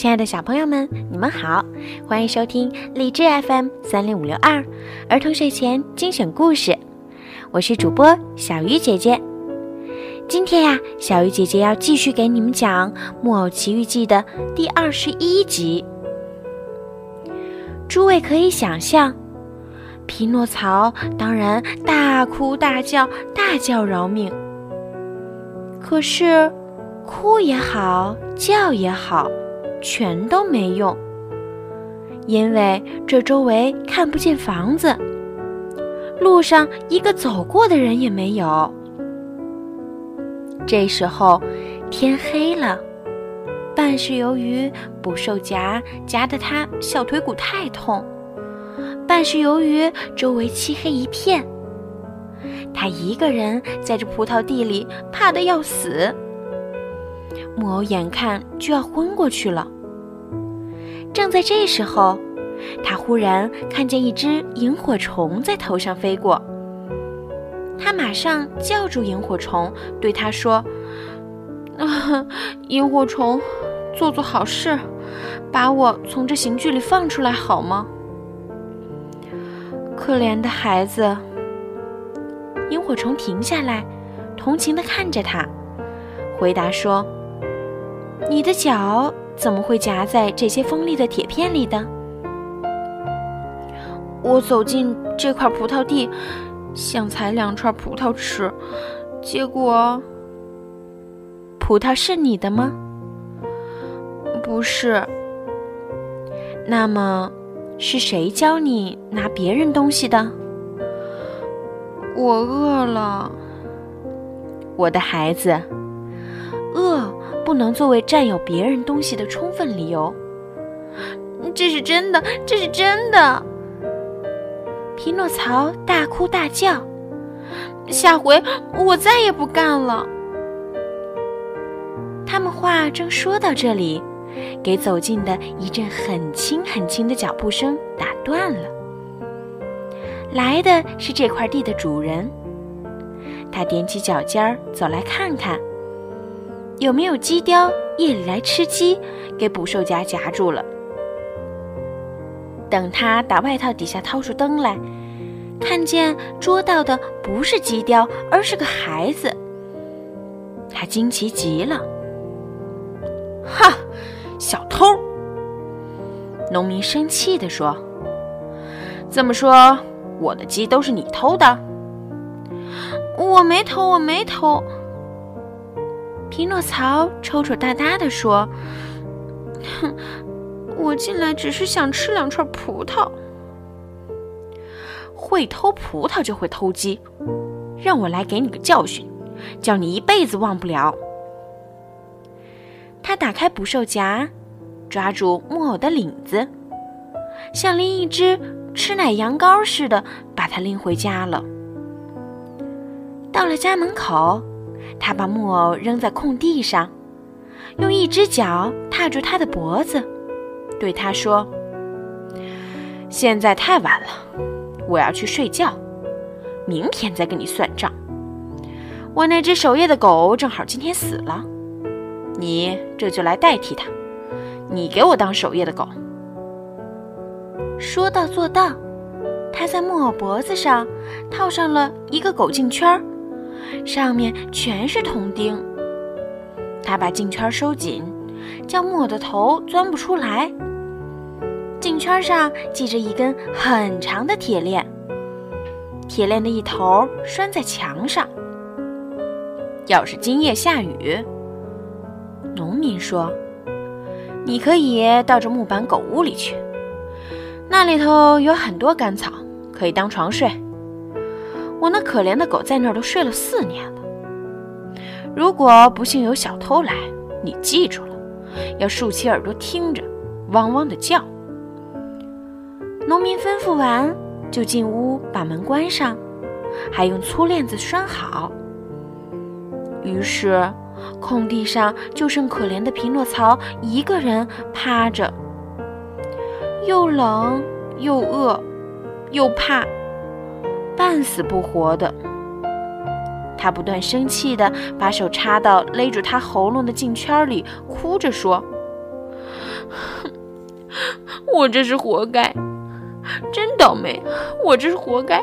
亲爱的小朋友们，你们好，欢迎收听荔枝 FM 三零五六二儿童睡前精选故事，我是主播小鱼姐姐。今天呀，小鱼姐姐要继续给你们讲《木偶奇遇记》的第二十一集。诸位可以想象，匹诺曹当然大哭大叫，大叫饶命。可是，哭也好，叫也好。全都没用，因为这周围看不见房子，路上一个走过的人也没有。这时候天黑了，半是由于捕兽夹夹得他小腿骨太痛，半是由于周围漆黑一片，他一个人在这葡萄地里怕得要死。木偶眼看就要昏过去了。正在这时候，他忽然看见一只萤火虫在头上飞过。他马上叫住萤火虫，对他说：“啊，萤火虫，做做好事，把我从这刑具里放出来好吗？”可怜的孩子。萤火虫停下来，同情地看着他，回答说。你的脚怎么会夹在这些锋利的铁片里的？我走进这块葡萄地，想采两串葡萄吃，结果……葡萄是你的吗？不是。那么，是谁教你拿别人东西的？我饿了，我的孩子，饿。不能作为占有别人东西的充分理由。这是真的，这是真的。匹诺曹大哭大叫：“下回我再也不干了。”他们话正说到这里，给走近的一阵很轻很轻的脚步声打断了。来的是这块地的主人，他踮起脚尖儿走来看看。有没有鸡雕夜里来吃鸡，给捕兽夹夹住了？等他打外套底下掏出灯来，看见捉到的不是鸡雕，而是个孩子。他惊奇极了。哈，小偷！农民生气地说：“这么说，我的鸡都是你偷的？”我没偷，我没偷。匹诺曹抽抽搭搭地说：“哼，我进来只是想吃两串葡萄。会偷葡萄就会偷鸡，让我来给你个教训，叫你一辈子忘不了。”他打开捕兽夹，抓住木偶的领子，像拎一只吃奶羊羔似的，把它拎回家了。到了家门口。他把木偶扔在空地上，用一只脚踏住他的脖子，对他说：“现在太晚了，我要去睡觉，明天再跟你算账。我那只守夜的狗正好今天死了，你这就来代替它，你给我当守夜的狗。”说到做到，他在木偶脖子上套上了一个狗颈圈。上面全是铜钉，他把镜圈收紧，叫木偶的头钻不出来。镜圈上系着一根很长的铁链，铁链的一头拴在墙上。要是今夜下雨，农民说，你可以到这木板狗屋里去，那里头有很多干草，可以当床睡。我那可怜的狗在那儿都睡了四年了。如果不幸有小偷来，你记住了，要竖起耳朵听着，汪汪的叫。农民吩咐完，就进屋把门关上，还用粗链子拴好。于是，空地上就剩可怜的匹诺曹一个人趴着，又冷又饿又怕。半死不活的，他不断生气的把手插到勒住他喉咙的颈圈里，哭着说：“我这是活该，真倒霉！我这是活该。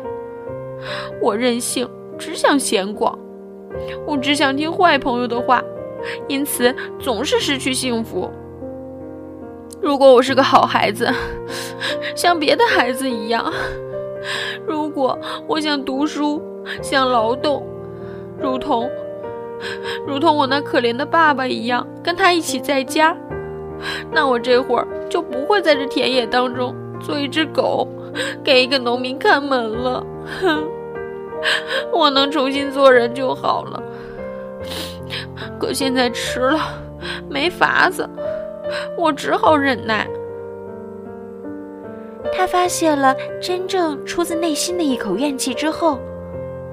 我任性，只想闲逛，我只想听坏朋友的话，因此总是失去幸福。如果我是个好孩子，像别的孩子一样；果我想读书，想劳动，如同如同我那可怜的爸爸一样，跟他一起在家，那我这会儿就不会在这田野当中做一只狗，给一个农民看门了。哼，我能重新做人就好了。可现在迟了，没法子。我只好忍耐。他发泄了真正出自内心的一口怨气之后，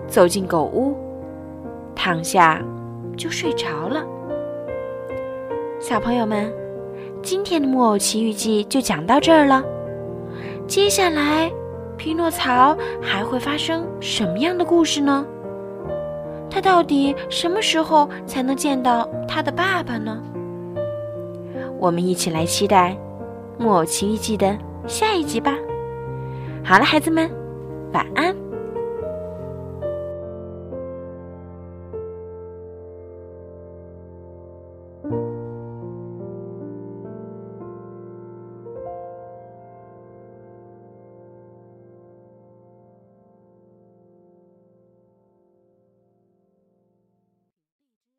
走进狗屋，躺下就睡着了。小朋友们，今天的《木偶奇遇记》就讲到这儿了。接下来，匹诺曹还会发生什么样的故事呢？他到底什么时候才能见到他的爸爸呢？我们一起来期待《木偶奇遇记》的下一集吧。好了，孩子们，晚安。